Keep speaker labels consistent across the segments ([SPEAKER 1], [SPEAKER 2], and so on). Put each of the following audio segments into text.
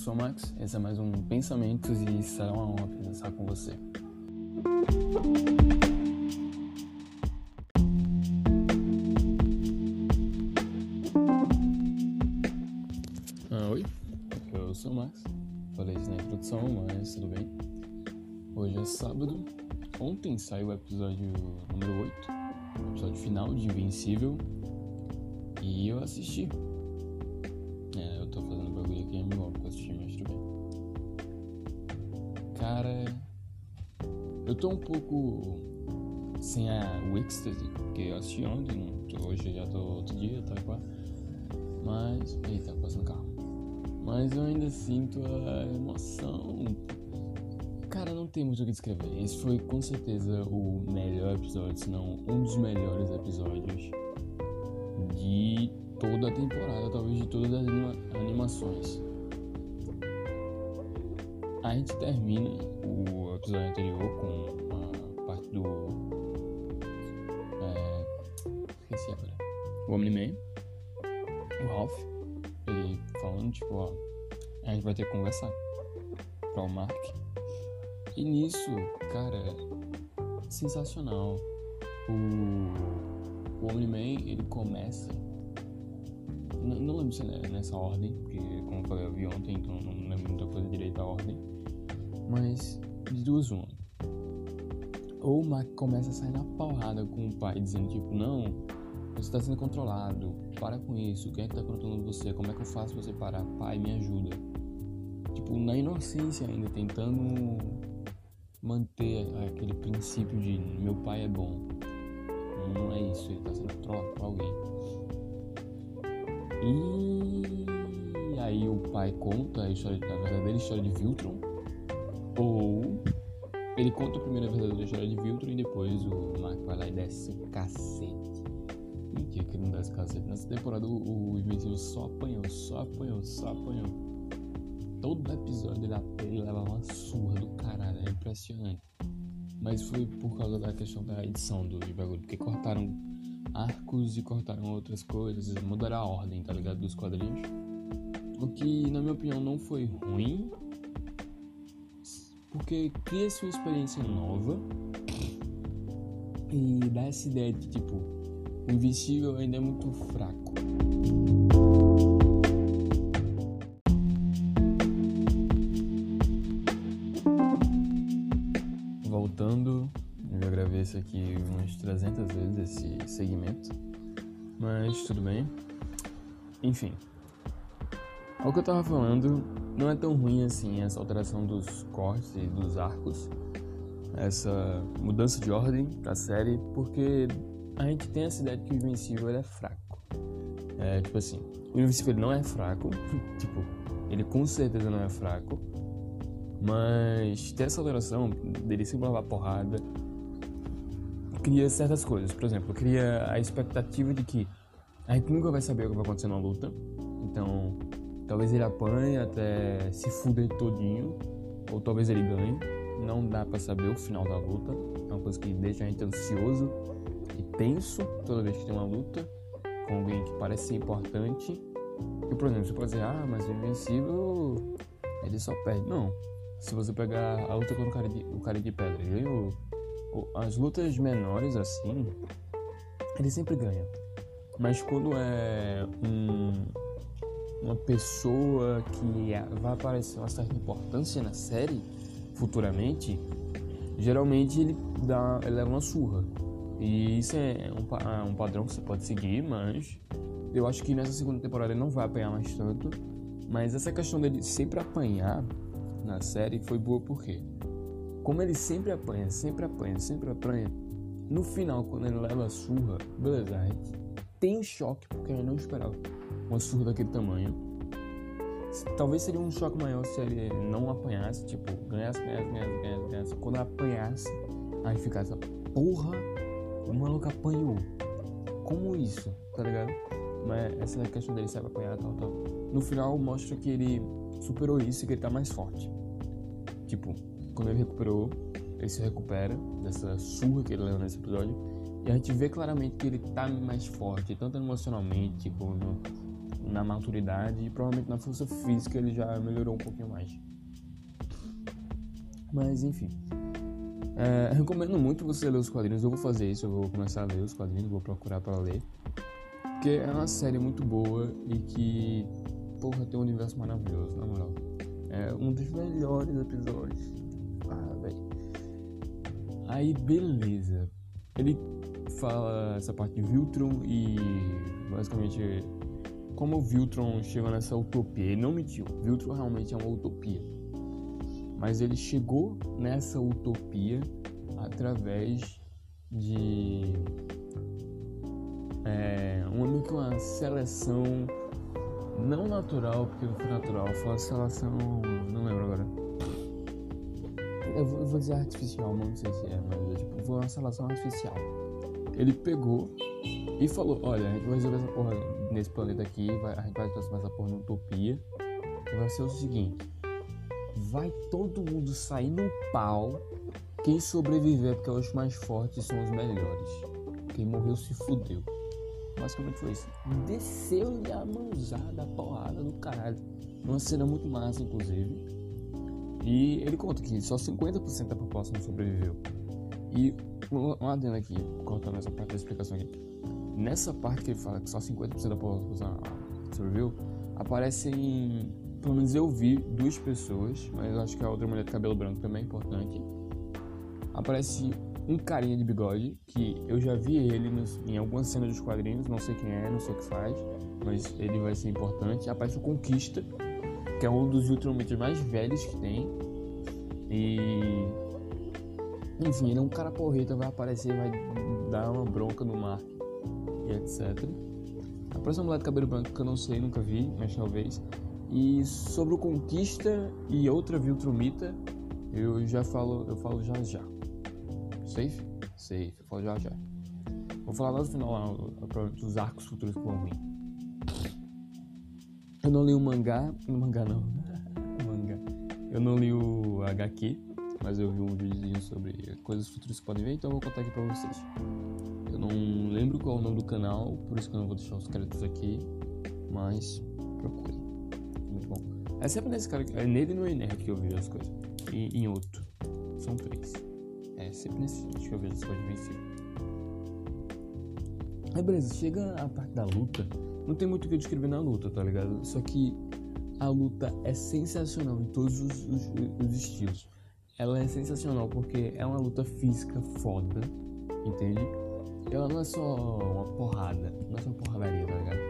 [SPEAKER 1] sou o Max, esse é mais um Pensamentos e será uma honra pensar com você. Ah, oi, eu sou o Max, falei isso na introdução, mas tudo bem. Hoje é sábado, ontem saiu o episódio número 8, o episódio final de Invencível, e eu assisti. É, eu tô fazendo tô um pouco sem a Wixtasy, porque eu assisti ontem, hoje já tô outro dia, tá igual. Mas, eita, passando carro. Mas eu ainda sinto a emoção. Cara, não tem muito o que descrever. Esse foi com certeza o melhor episódio, se não um dos melhores episódios de toda a temporada, talvez de todas as anima animações. A gente termina o episódio anterior com a parte do. É, esqueci agora. O Omni-Man, o Ralph, ele falando, tipo, ó, a gente vai ter que conversar para o Mark. E nisso, cara, sensacional. O, o Omni-Man, ele começa. Não, não lembro se é nessa ordem, porque, como eu falei, eu vi ontem, então não lembro muita coisa direito da ordem. Mas, de duas uma. Ou o Mark começa a sair na porrada com o pai, dizendo, tipo, não, você está sendo controlado, para com isso, quem é que está controlando você? Como é que eu faço você parar? Pai, me ajuda. Tipo, na inocência ainda, tentando manter aquele princípio de meu pai é bom. Não é isso, ele está sendo controlado por alguém. E aí o pai conta a, história, a verdadeira história de Viltron. Ou ele conta a primeira verdadeira história de Viltron e depois o Mark vai lá e desce o cacete. Mentira que não desce cacete. Nessa temporada o, o só apanhou, só apanhou, só apanhou. Todo episódio ele, ele leva uma surra do caralho, é impressionante. Mas foi por causa da questão da edição do bagulho, porque cortaram arcos e cortaram outras coisas, mudaram a ordem, tá ligado? Dos quadrinhos. O que, na minha opinião, não foi ruim, porque cria-se uma experiência nova e dá essa ideia de tipo, o Invisível ainda é muito fraco. Voltando, eu já gravei isso aqui umas 300 vezes, esse segmento, mas tudo bem. Enfim, o que eu tava falando não é tão ruim assim essa alteração dos cortes e dos arcos, essa mudança de ordem pra série, porque a gente tem essa ideia de que o Invencível é fraco. É tipo assim, o Invencível não é fraco, tipo, ele com certeza não é fraco, mas ter essa alteração dele sempre levar porrada cria certas coisas. Por exemplo, cria a expectativa de que a gente nunca vai saber o que vai acontecer na luta. Então, talvez ele apanhe até se fuder todinho, ou talvez ele ganhe. Não dá para saber o final da luta. É uma coisa que deixa a gente ansioso e tenso toda vez que tem uma luta com alguém que parece ser importante. E, por exemplo, você pode dizer, ah, mas o Invencível ele só perde. Não. Se você pegar a luta contra o cara de, o cara de pedra, ele. As lutas menores, assim, ele sempre ganha. Mas quando é um, uma pessoa que vai aparecer uma certa importância na série futuramente, geralmente ele dá ele leva uma surra. E isso é um, um padrão que você pode seguir, mas eu acho que nessa segunda temporada ele não vai apanhar mais tanto. Mas essa questão dele sempre apanhar na série foi boa porque, como ele sempre apanha, sempre apanha, sempre apanha, no final, quando ele leva a surra, beleza, gente tem um choque porque ele não esperava uma surra daquele tamanho. Talvez seria um choque maior se ele não apanhasse, tipo, ganhasse, ganhasse, ganhasse, ganhasse, ganhasse. Quando apanhasse, aí ficasse, porra, o maluco apanhou. Como isso, tá ligado? Mas essa é a questão dele sabe apanhar, tal, tal. No final mostra que ele superou isso e que ele tá mais forte. Tipo, quando ele recuperou, ele se recupera dessa surra que ele levou nesse episódio. E a gente vê claramente que ele tá mais forte, tanto emocionalmente como na maturidade e provavelmente na força física ele já melhorou um pouquinho mais. Mas enfim. É, recomendo muito você ler os quadrinhos. Eu vou fazer isso, eu vou começar a ler os quadrinhos, vou procurar para ler. Porque é uma série muito boa e que, porra, tem um universo maravilhoso, na moral. É um dos melhores episódios. Ah, velho. Aí, beleza. Ele fala essa parte de Viltron e basicamente como o Viltron chegou nessa utopia. Ele não mentiu, Viltron realmente é uma utopia. Mas ele chegou nessa utopia através de é, uma, uma seleção não natural, porque não foi natural, foi uma seleção. não lembro agora. Eu vou, dizer artificial, não sei se é, mas tipo, foi uma seleção artificial. Ele pegou e falou: Olha, a gente vai resolver essa porra nesse planeta aqui, vai, a gente vai transformar essa porra numa utopia. E vai ser o seguinte: vai todo mundo sair no pau. Quem sobreviver, porque os mais fortes são os melhores. Quem morreu se fudeu. Basicamente foi isso. Desceu-lhe a mãozada, a porrada do caralho. Uma cena muito massa, inclusive. E ele conta que só 50% da população sobreviveu. E um adendo aqui, cortando essa parte da explicação aqui. Nessa parte que ele fala que só 50% da população sobreviveu, aparecem, pelo menos eu vi, duas pessoas, mas eu acho que a outra mulher de cabelo branco também é importante. Aparece um carinha de bigode, que eu já vi ele nos, em algumas cenas dos quadrinhos, não sei quem é, não sei o que faz, mas ele vai ser importante. Aparece o Conquista, que é um dos Ultramators mais velhos que tem. E. Enfim, ele é um cara porreta, vai aparecer, vai dar uma bronca no mar e etc. Aparece uma mulher de cabelo branco que eu não sei, nunca vi, mas talvez. E sobre o Conquista e outra Viltrumita, eu já falo, eu falo já já. Safe? Safe, eu falo já já. Vou falar lá no final dos arcos futuros que vão vir. Eu não li o mangá. O mangá não. o mangá. Eu não li o HQ, mas eu vi um vídeo sobre coisas futuras que podem ver, então eu vou contar aqui pra vocês. Eu não lembro qual é o nome do canal, por isso que eu não vou deixar os créditos aqui, mas procure. Muito bom. É sempre nesse cara, é nele e no Ener que eu vejo as coisas. E em outro. São três. É sempre nesse que eu vejo as coisas vencidas. Aí beleza, chega a parte da luta. Não tem muito o que descrever na luta, tá ligado? Só que a luta é sensacional em todos os, os, os estilos. Ela é sensacional porque é uma luta física foda, entende? Ela não é só uma porrada, não é só uma porradaria, tá ligado?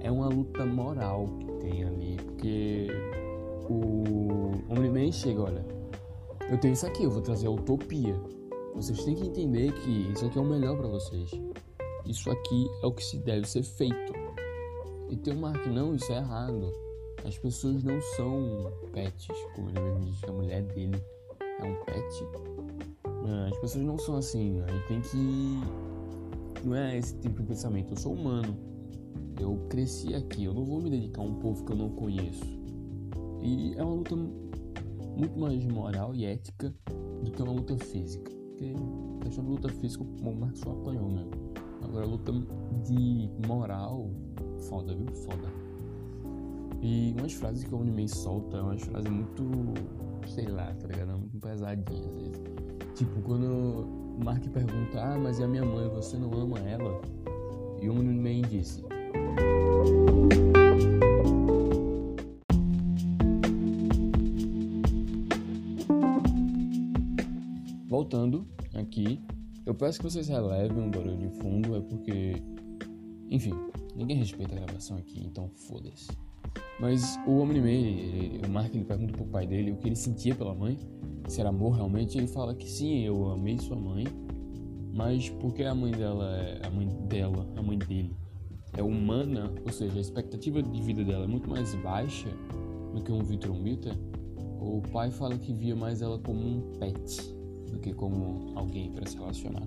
[SPEAKER 1] É uma luta moral que tem ali, porque o Homem-Man chega, olha, eu tenho isso aqui, eu vou trazer a utopia. Vocês têm que entender que isso aqui é o melhor para vocês. Isso aqui é o que se deve ser feito. E tem uma que não, isso é errado. As pessoas não são pets, como ele mesmo diz, a mulher dele é um pet. As pessoas não são assim. A gente tem que. Não é esse tipo de pensamento. Eu sou humano. Eu cresci aqui. Eu não vou me dedicar a um povo que eu não conheço. E é uma luta muito mais moral e ética do que uma luta física. Porque a questão de luta física, o Marcos só apanhou mesmo. Agora, luta de moral, foda, viu? Foda. E umas frases que o anime solta, umas frases muito, sei lá, tá ligado? Muito pesadinhas às vezes. Tipo, quando o Mark pergunta, ah, mas e a minha mãe, você não ama ela? E o anime disse. Voltando aqui, eu peço que vocês relevem um barulho de fundo, é porque, enfim, ninguém respeita a gravação aqui, então foda-se. Mas o Omni-Man, o Mark ele pergunta pro pai dele o que ele sentia pela mãe, se era amor realmente, ele fala que sim, eu amei sua mãe, mas porque a mãe dela é a mãe dela, a mãe dele, é humana, ou seja, a expectativa de vida dela é muito mais baixa do que um Vitromita, o pai fala que via mais ela como um pet do que como alguém para se relacionar.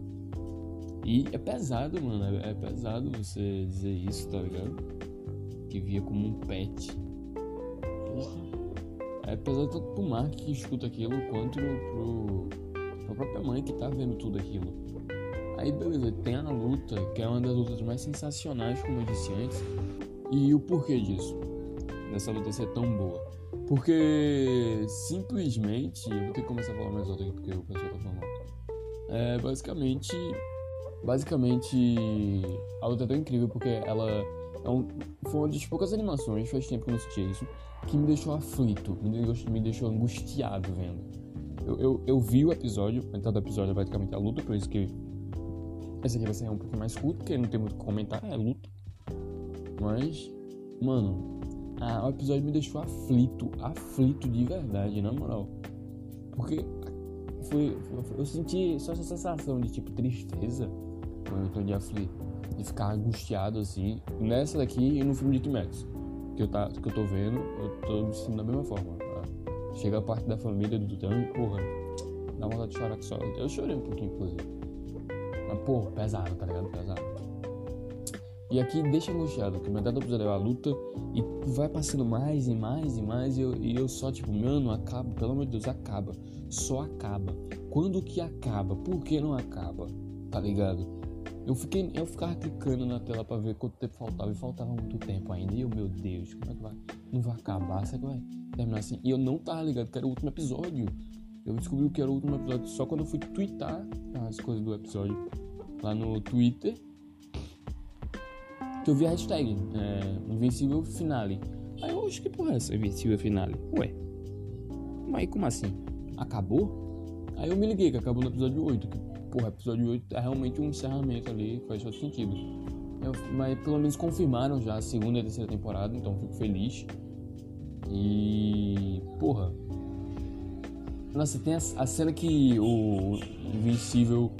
[SPEAKER 1] E é pesado, mano, é, é pesado você dizer isso, tá ligado? Que via como um pet. Porra. É pesado tanto pro Mark que escuta aquilo, quanto pro, pra própria mãe que tá vendo tudo aquilo. Aí beleza, tem a luta, que é uma das lutas mais sensacionais, como eu disse antes, E o porquê disso? Dessa luta ser tão boa. Porque simplesmente. Eu vou ter que começar a falar mais alto aqui porque o pessoal tá falando. É basicamente. Basicamente. A luta é tão incrível porque ela. É um, foi uma das poucas animações, faz tempo que eu não assistia isso, que me deixou aflito, me deixou, angustiado vendo. Eu, eu, eu, vi o episódio, a entrada do episódio é praticamente a luta, por isso que esse aqui vai ser um pouco mais curto, porque não tem muito o que comentar, é luta. Mas, mano, ah, o episódio me deixou aflito, aflito de verdade, na moral. Porque foi, foi, eu senti só essa sensação de tipo tristeza quando eu tô de aflito, de ficar angustiado assim. Nessa daqui e no filme de T-Max, que eu, tá, que eu tô vendo, eu tô me sentindo da mesma forma. Tá? Chega a parte da família do Tutano e, porra, dá vontade de chorar que só. Eu chorei um pouquinho, inclusive. Mas, porra, pesado, tá ligado? Pesado. E aqui deixa angustiado, que metade do episódio é a luta e vai passando mais e mais e mais e eu, e eu só tipo, mano, acaba, pelo amor de Deus, acaba. Só acaba. Quando que acaba? Por que não acaba? Tá ligado? Eu fiquei, eu ficava clicando na tela para ver quanto tempo faltava e faltava muito tempo ainda. E eu, meu Deus, como é que vai? Não vai acabar? Será que vai terminar assim? E eu não tava ligado que era o último episódio. Eu descobri que era o último episódio só quando eu fui twittar as coisas do episódio lá no Twitter que eu vi a hashtag é, Invencível Finale. Aí eu acho que porra é essa Invencível Finale? Ué, mas como assim? Acabou? Aí eu me liguei que acabou no episódio 8. Que, porra, episódio 8 é realmente um encerramento ali, faz todo sentido. Eu, mas pelo menos confirmaram já a segunda e a terceira temporada, então fico feliz. E. Porra. Nossa, tem a, a cena que o Invencível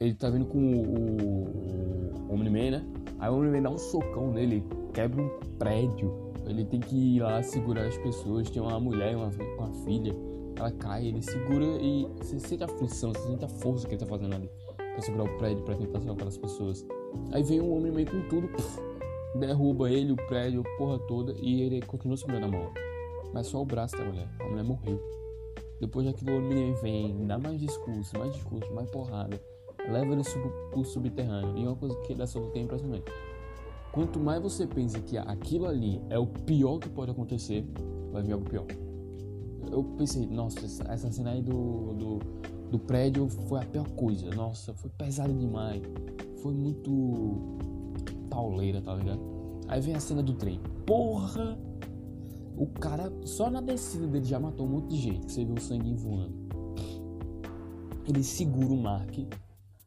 [SPEAKER 1] ele tá vindo com o, o, Omni-Man, né? Aí o Homem-Man dá um socão nele, quebra um prédio. Ele tem que ir lá segurar as pessoas. Tem uma mulher, uma filha. Ela cai, ele segura e você sente a aflição, você sente a força que ele tá fazendo ali pra segurar o prédio, pra tentar salvar aquelas pessoas. Aí vem um Homem-Man com tudo, derruba ele, o prédio, a porra toda, e ele continua segurando a mão. Mas só o braço da mulher. A mulher morreu. Depois daquilo, o vem, dá mais discurso, mais discurso, mais porrada leva ele sub, pro subterrâneo. E é uma coisa que dessa luta é impressionante. Quanto mais você pensa que aquilo ali é o pior que pode acontecer, vai vir algo pior. Eu pensei, nossa, essa cena aí do, do, do prédio foi a pior coisa. Nossa, foi pesado demais. Foi muito pauleira, tá ligado? Aí vem a cena do trem. Porra! O cara, só na descida dele já matou um monte de gente. Você viu o sangue voando. Ele segura o Mark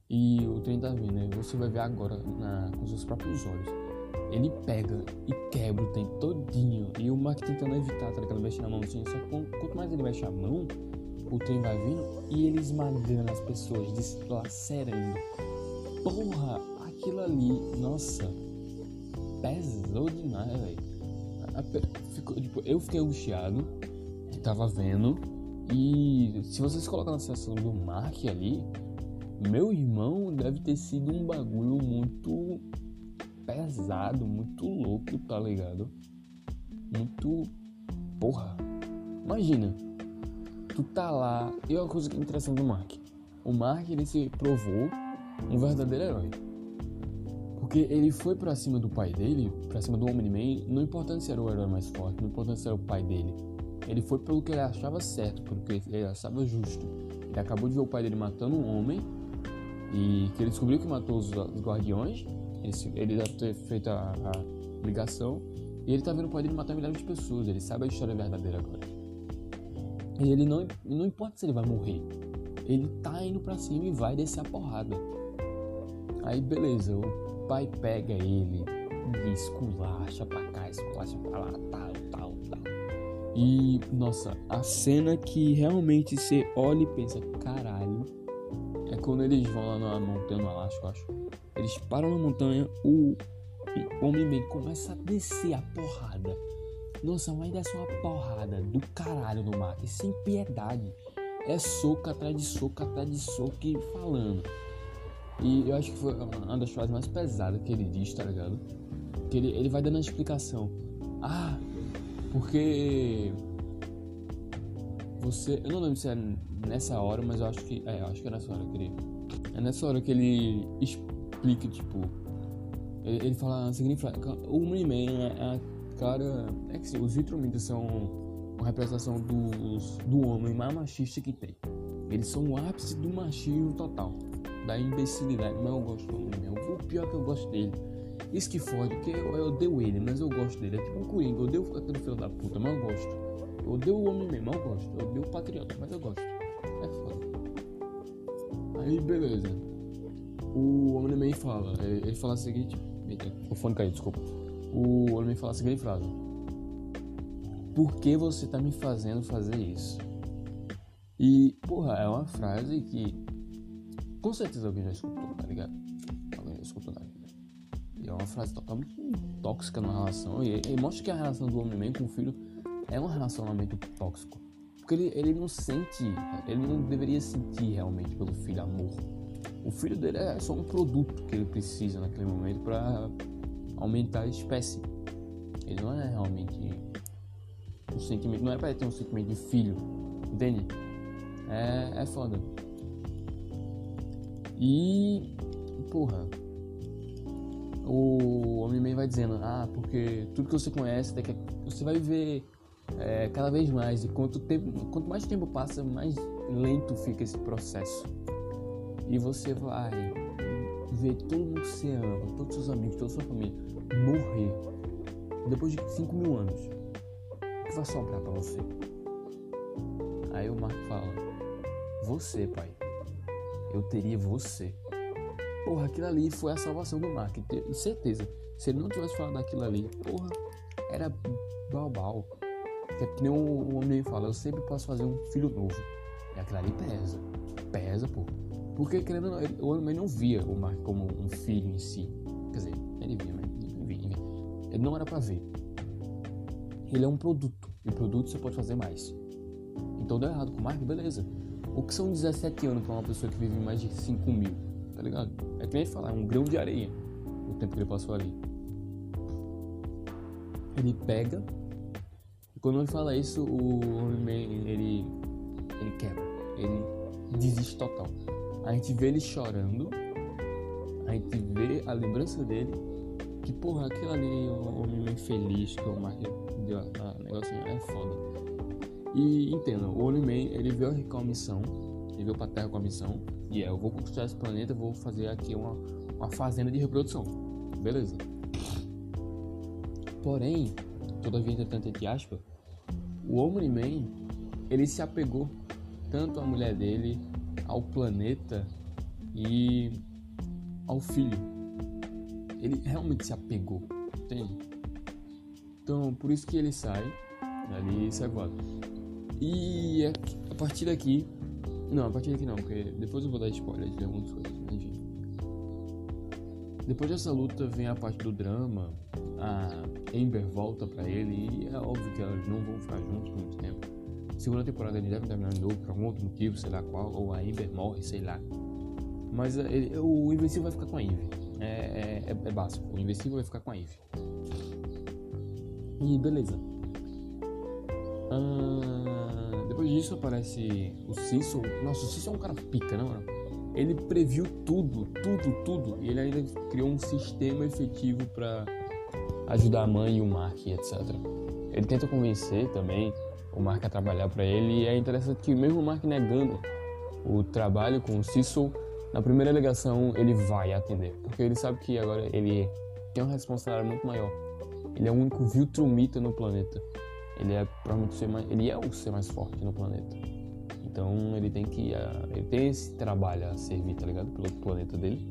[SPEAKER 1] e o trem tá vindo, né? Você vai ver agora na, com seus próprios olhos. Ele pega e quebra o trem todinho. E o Mark tentando evitar, tá ligado? Mexendo a mão assim. Só que quanto mais ele mexe a mão, o trem vai vindo e ele esmagando as pessoas, deslacerando. Porra, aquilo ali, nossa, pesou demais, velho. Tipo, eu fiquei angustiado, que tava vendo. E se vocês colocar na situação do Mark ali, meu irmão deve ter sido um bagulho muito pesado, muito louco, tá ligado? Muito. Porra. Imagina. Tu tá lá. E uma coisa que é interessante do Mark. O Mark ele se provou um verdadeiro herói. Porque ele foi pra cima do pai dele, pra cima do Omni-Man, não importa se era o herói mais forte, não importa se era o pai dele. Ele foi pelo que ele achava certo, pelo que ele achava justo. Ele acabou de ver o pai dele matando um homem e que ele descobriu que matou os, os guardiões. Ele, ele deve ter feito a, a, ligação. E ele tá vendo o pai dele matar milhares de pessoas. Ele sabe a história verdadeira agora. E ele não, não importa se ele vai morrer. Ele tá indo pra cima e vai descer a porrada. Aí beleza, o pai pega ele e esculacha pra cá, esculacha pra lá, tal, tal, tal. E, nossa, a cena que realmente você olha e pensa, caralho, é quando eles vão lá na montanha, no Alasca, eu acho. Eles param na montanha, o, Homem-Man começa a descer a porrada. Nossa, mas desce uma porrada do caralho no Mark, sem piedade. É soco atrás de soco atrás de soco e falando. E eu acho que foi uma das frases mais pesadas que ele diz, tá ligado? Que ele, ele vai dando a explicação. Ah, porque você. Eu não lembro se é nessa hora, mas eu acho que. É, eu acho que é nessa hora que ele. É nessa hora que ele explica, tipo. Ele, ele fala a seguinte frase: O Omni-Man é a cara. É que sim, os Viltrumitas são uma representação dos, do homem mais machista que tem. Eles são o ápice do machismo total, da imbecilidade. Mas eu gosto do Omni-Man. O pior é que eu gosto dele. Isso que fode, porque eu, eu odeio ele, mas eu gosto dele. É tipo um Coringa, eu odeio aquele filho da puta, mas eu gosto. Eu odeio o homem mas eu gosto. Eu odeio o patriota, mas eu gosto. É foda. Aí, beleza. O Homem-Man fala, ele fala o seguinte. O fone caiu, desculpa. O Homem-Man fala a seguinte frase: Por que você tá me fazendo fazer isso? E, porra, é uma frase que com certeza alguém já escutou, tá ligado? Alguém já escutou na vida. E é uma frase totalmente tóxica na relação. E, e mostra que a relação do Homem-Man com o filho é um relacionamento tóxico. Porque ele, ele não sente, ele não deveria sentir realmente pelo filho amor. O filho dele é só um produto que ele precisa naquele momento para aumentar a espécie. Ele não é realmente um sentimento, não é para ter um sentimento de filho, entende? É, é foda. E, porra, o Homem-Man vai dizendo, ah, porque tudo que você conhece, você vai viver é, cada vez mais. E quanto, tempo, quanto mais tempo passa, mais lento fica esse processo. E você vai ver todo mundo que você ama, todos os seus amigos, toda sua família morrer depois de 5 mil anos. O que vai sobrar para você? Aí o Mark fala: Você, pai. Eu teria você. Porra, aquilo ali foi a salvação do Mark. Tenho certeza. Se ele não tivesse falado daquilo ali, porra, era balbal. É que nem o homem fala, eu sempre posso fazer um filho novo. E aquilo ali pesa. Pesa, pô. Porque, querendo ou não, o homem não via o Mark como um filho em si. Quer dizer, ele via, mas. Ele não era pra ver. Ele é um produto. E produto você pode fazer mais. Então deu errado com o Mark, beleza. O que são 17 anos pra uma pessoa que vive mais de 5 mil? Tá ligado? É que nem falar, é um grão de areia. O tempo que ele passou ali. Ele pega quando ele fala isso, o Homem-Man, ele, ele quebra, ele desiste total. A gente vê ele chorando, a gente vê a lembrança dele, que porra, aquilo ali, o Homem-Man feliz, que o Mark deu a, a negocinho, é foda. E entenda, o Homem-Man, ele veio com a missão, ele veio pra Terra com a missão, e é, eu vou conquistar esse planeta, vou fazer aqui uma, uma fazenda de reprodução. Beleza. Porém, todavia, entretanto, entre aspas, o Omni-Man, ele se apegou tanto à mulher dele, ao planeta e ao filho. Ele realmente se apegou, entende? Então, por isso que ele sai ali e sai voando. E a partir daqui. Não, a partir daqui não, porque depois eu vou dar spoiler de algumas coisas. Depois dessa luta vem a parte do drama, a Amber volta para ele e é óbvio que elas não vão ficar juntos por muito tempo. Segunda temporada eles devem terminar de novo por algum outro motivo, sei lá qual, ou a Amber morre, sei lá. Mas é, ele, o Invencível vai ficar com a Eve. É, é, é, é, básico, o Invencível vai ficar com a Eve. E beleza. Ah, depois disso aparece o Cecil. Nossa, o Cecil é um cara pica, não, mano? Ele previu tudo, tudo, tudo. E ele ainda criou um sistema efetivo para ajudar a mãe e o Mark, etc. Ele tenta convencer também o Mark a trabalhar para ele e é interessante que mesmo o Mark negando o trabalho com o Cecil, na primeira ligação ele vai atender, porque ele sabe que agora ele tem uma responsabilidade muito maior. Ele é o único Viltrumita no planeta. Ele é provavelmente o ser mais, ele é o ser mais forte no planeta. Então ele tem que uh, ele tem esse trabalho a servir, tá ligado? Pelo planeta dele,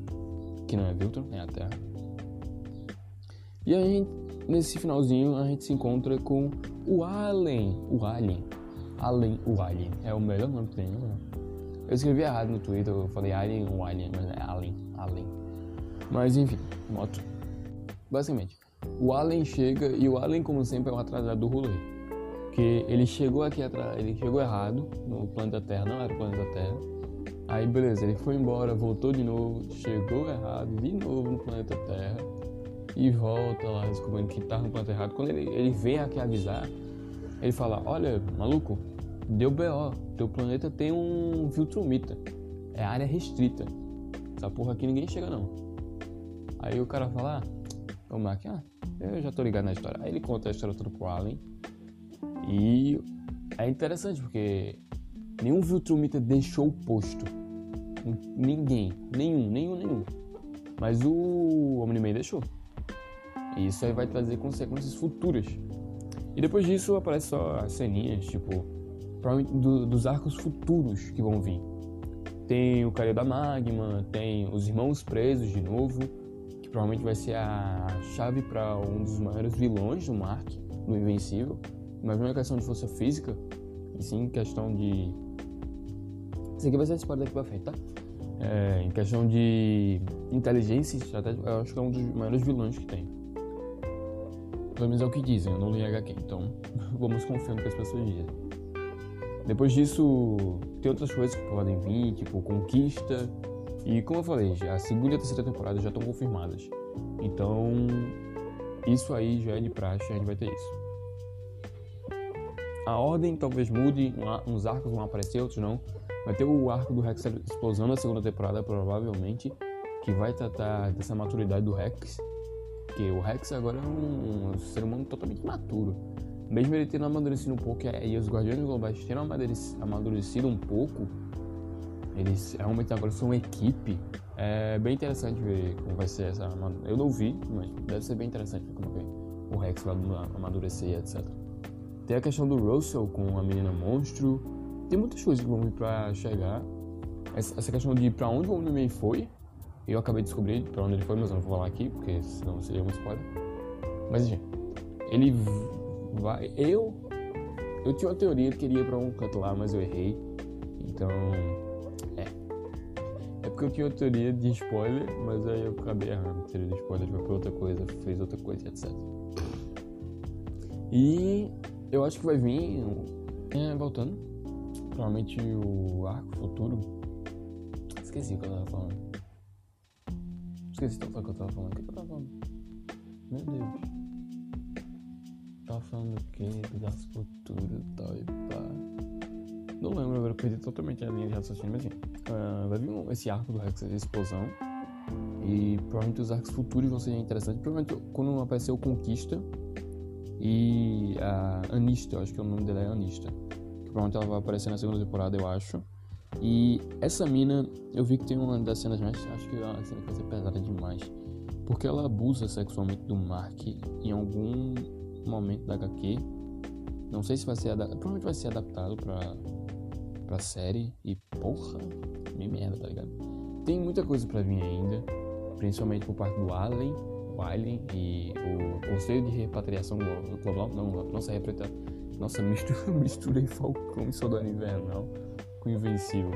[SPEAKER 1] que não é Viltrum, é a Terra. E aí, nesse finalzinho, a gente se encontra com o Alien. O Alien. Alien, o Alien. É o melhor nome que tem, né? Eu escrevi errado no Twitter, eu falei Alien ou Alien, mas é Alien. Alien. Mas enfim, moto. Basicamente, o Alien chega e o Alien, como sempre, é um atrasado do rolê. Que ele chegou aqui atrás, ele chegou errado no planeta Terra, não era o planeta Terra. Aí beleza, ele foi embora, voltou de novo, chegou errado de novo no planeta Terra e volta lá descobrindo que tá no planeta errado. Quando ele, ele vem aqui avisar, ele fala: Olha, maluco, deu BO, teu planeta tem um Viltrumita, é área restrita. Essa porra aqui ninguém chega não. Aí o cara fala: ah, O Mark, ah, eu já tô ligado na história. Aí ele conta a história toda pro Allen. E é interessante porque nenhum Viltrumita deixou o posto. Ninguém. Nenhum, nenhum, nenhum. Mas o Omni-Man deixou. E isso aí vai trazer consequências futuras. E depois disso aparece só as ceninhas, tipo, do, dos arcos futuros que vão vir. Tem o Cario da Magma, tem os Irmãos Presos de novo, que provavelmente vai ser a chave para um dos maiores vilões do Mark, do Invencível. Mas não é questão de força física, e sim questão de. Isso aqui vai ser spoiler daqui pra frente, tá? É, em questão de inteligência e estratégia, eu acho que é um dos maiores vilões que tem. Pelo menos é o que dizem, eu não li HQ, então vamos confiar no que as pessoas dizem. Depois disso, tem outras coisas que podem vir, tipo Conquista. E como eu falei, a segunda e a terceira temporada já estão confirmadas. Então, isso aí já é de praxe, a gente vai ter isso. A ordem talvez mude, uns arcos vão aparecer, outros não. Vai ter o arco do Rex Explosão na segunda temporada, provavelmente, que vai tratar dessa maturidade do Rex. Porque o Rex agora é um, ser humano totalmente maturo. Mesmo ele tendo amadurecido um pouco e os Guardiões Globais tendo amadurecido um pouco, eles realmente agora são uma equipe. É bem interessante ver como vai ser essa. Eu não vi, mas deve ser bem interessante ver como vai o Rex vai amadurecer, etc. Tem a questão do Russell com a menina monstro. Tem muitas coisas que vão vir pra chegar. Essa questão de pra onde o Omni-Man foi, eu acabei de descobrir pra onde ele foi, mas eu não vou falar aqui, porque senão seria um spoiler. Mas enfim, ele vai. Eu. Eu tinha uma teoria que queria ir pra um canto lá, mas eu errei. Então. É. É porque eu tinha uma teoria de spoiler, mas aí eu acabei errando. Teoria de spoiler pra outra coisa, fez outra coisa, etc. E eu acho que vai vir. É, voltando. Provavelmente o arco futuro. Esqueci o que eu tava falando. Esqueci o que eu tava falando. O que eu tava falando? Meu Deus. Tava falando o quê? Do arco futuro e tal e pá. Não lembro agora, perdi totalmente a linha de raciocínio, mas. Uh, vai vir um, esse arco do Rex de explosão. E provavelmente os arcos futuros vão ser interessantes. Provavelmente quando aparecer o Conquista e a Anista, acho que o nome dela é Anista. Que provavelmente ela vai aparecer na segunda temporada, eu acho. E essa mina, eu vi que tem uma das cenas mais. Acho que a cena vai ser pesada demais. Porque ela abusa sexualmente do Mark em algum momento da HQ. Não sei se vai ser adaptado. Provavelmente vai ser adaptado pra, pra série. E porra, me merda, tá ligado? Tem muita coisa pra vir ainda. Principalmente por parte do Allen o Alien e o Conselho de Repatriação Global, não, nossa repatriação, nossa mistura, misturei Falcão e Soldado Invernal Invencível.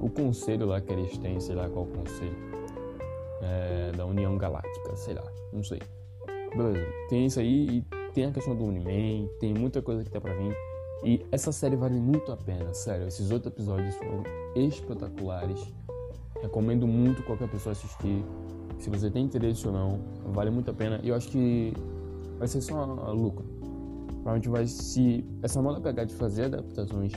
[SPEAKER 1] O conselho lá que eles têm, sei lá qual conselho, é, da União Galáctica, sei lá, não sei. Beleza, tem isso aí e tem a questão do Uniman, tem muita coisa que tá pra vir. E essa série vale muito a pena, sério. Esses oito episódios foram espetaculares. Recomendo muito qualquer pessoa assistir se você tem interesse ou não, vale muito a pena. E eu acho que vai ser só lucro. Provavelmente vai se essa moda pegar de fazer adaptações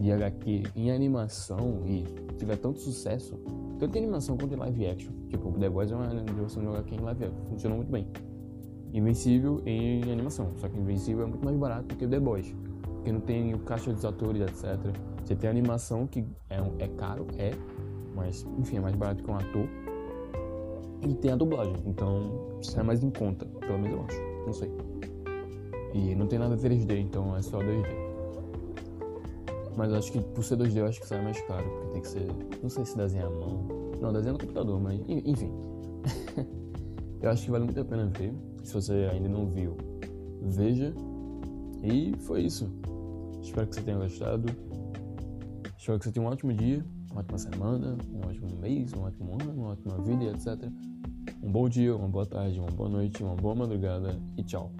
[SPEAKER 1] de HQ em animação e tiver tanto sucesso, tanto em animação quanto em live action. Tipo, The Boys é uma animação de HQ em live action, funcionou muito bem. Invencível em animação, só que Invencível é muito mais barato que The Boys, porque não tem o caixa dos atores, etc. Você tem animação que é, é caro, é, mas enfim, é mais barato que um ator e tem a dublagem, então sai mais em conta, pelo menos eu acho, não sei. E não tem nada 3D, então é só 2D. Mas acho que por ser 2D eu acho que sai mais caro, porque tem que ser. Não sei se desenha à mão. Não, desenha no computador, mas enfim. eu acho que vale muito a pena ver. Se você ainda não viu, veja. E foi isso. Espero que você tenha gostado. Espero que você tenha um ótimo dia, uma ótima semana, um ótimo mês, um ótimo ano, uma ótima vida, etc. Um bom dia, uma boa tarde, uma boa noite, uma boa madrugada e tchau.